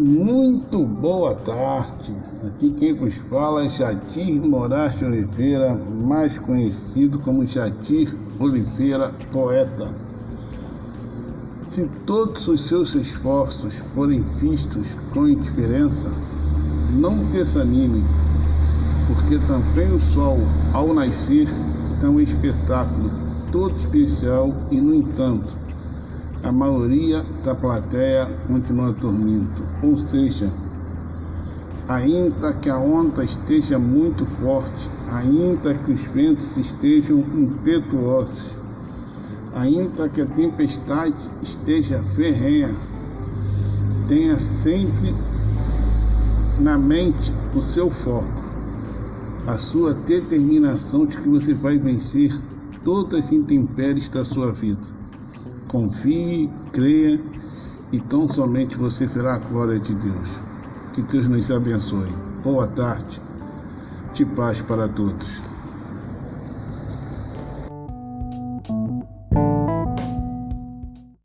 Muito boa tarde. Aqui quem vos fala é Jatir Moraes Oliveira, mais conhecido como Jatir Oliveira Poeta. Se todos os seus esforços forem vistos com indiferença, não desanime, porque também o sol, ao nascer, é um espetáculo todo especial e, no entanto, a maioria da plateia continua dormindo. Ou seja, ainda que a onda esteja muito forte, ainda que os ventos estejam impetuosos, ainda que a tempestade esteja ferrenha, tenha sempre na mente o seu foco, a sua determinação de que você vai vencer todas as intempéries da sua vida. Confie, creia e tão somente você verá a glória de Deus. Que Deus nos abençoe. Boa tarde. De paz para todos.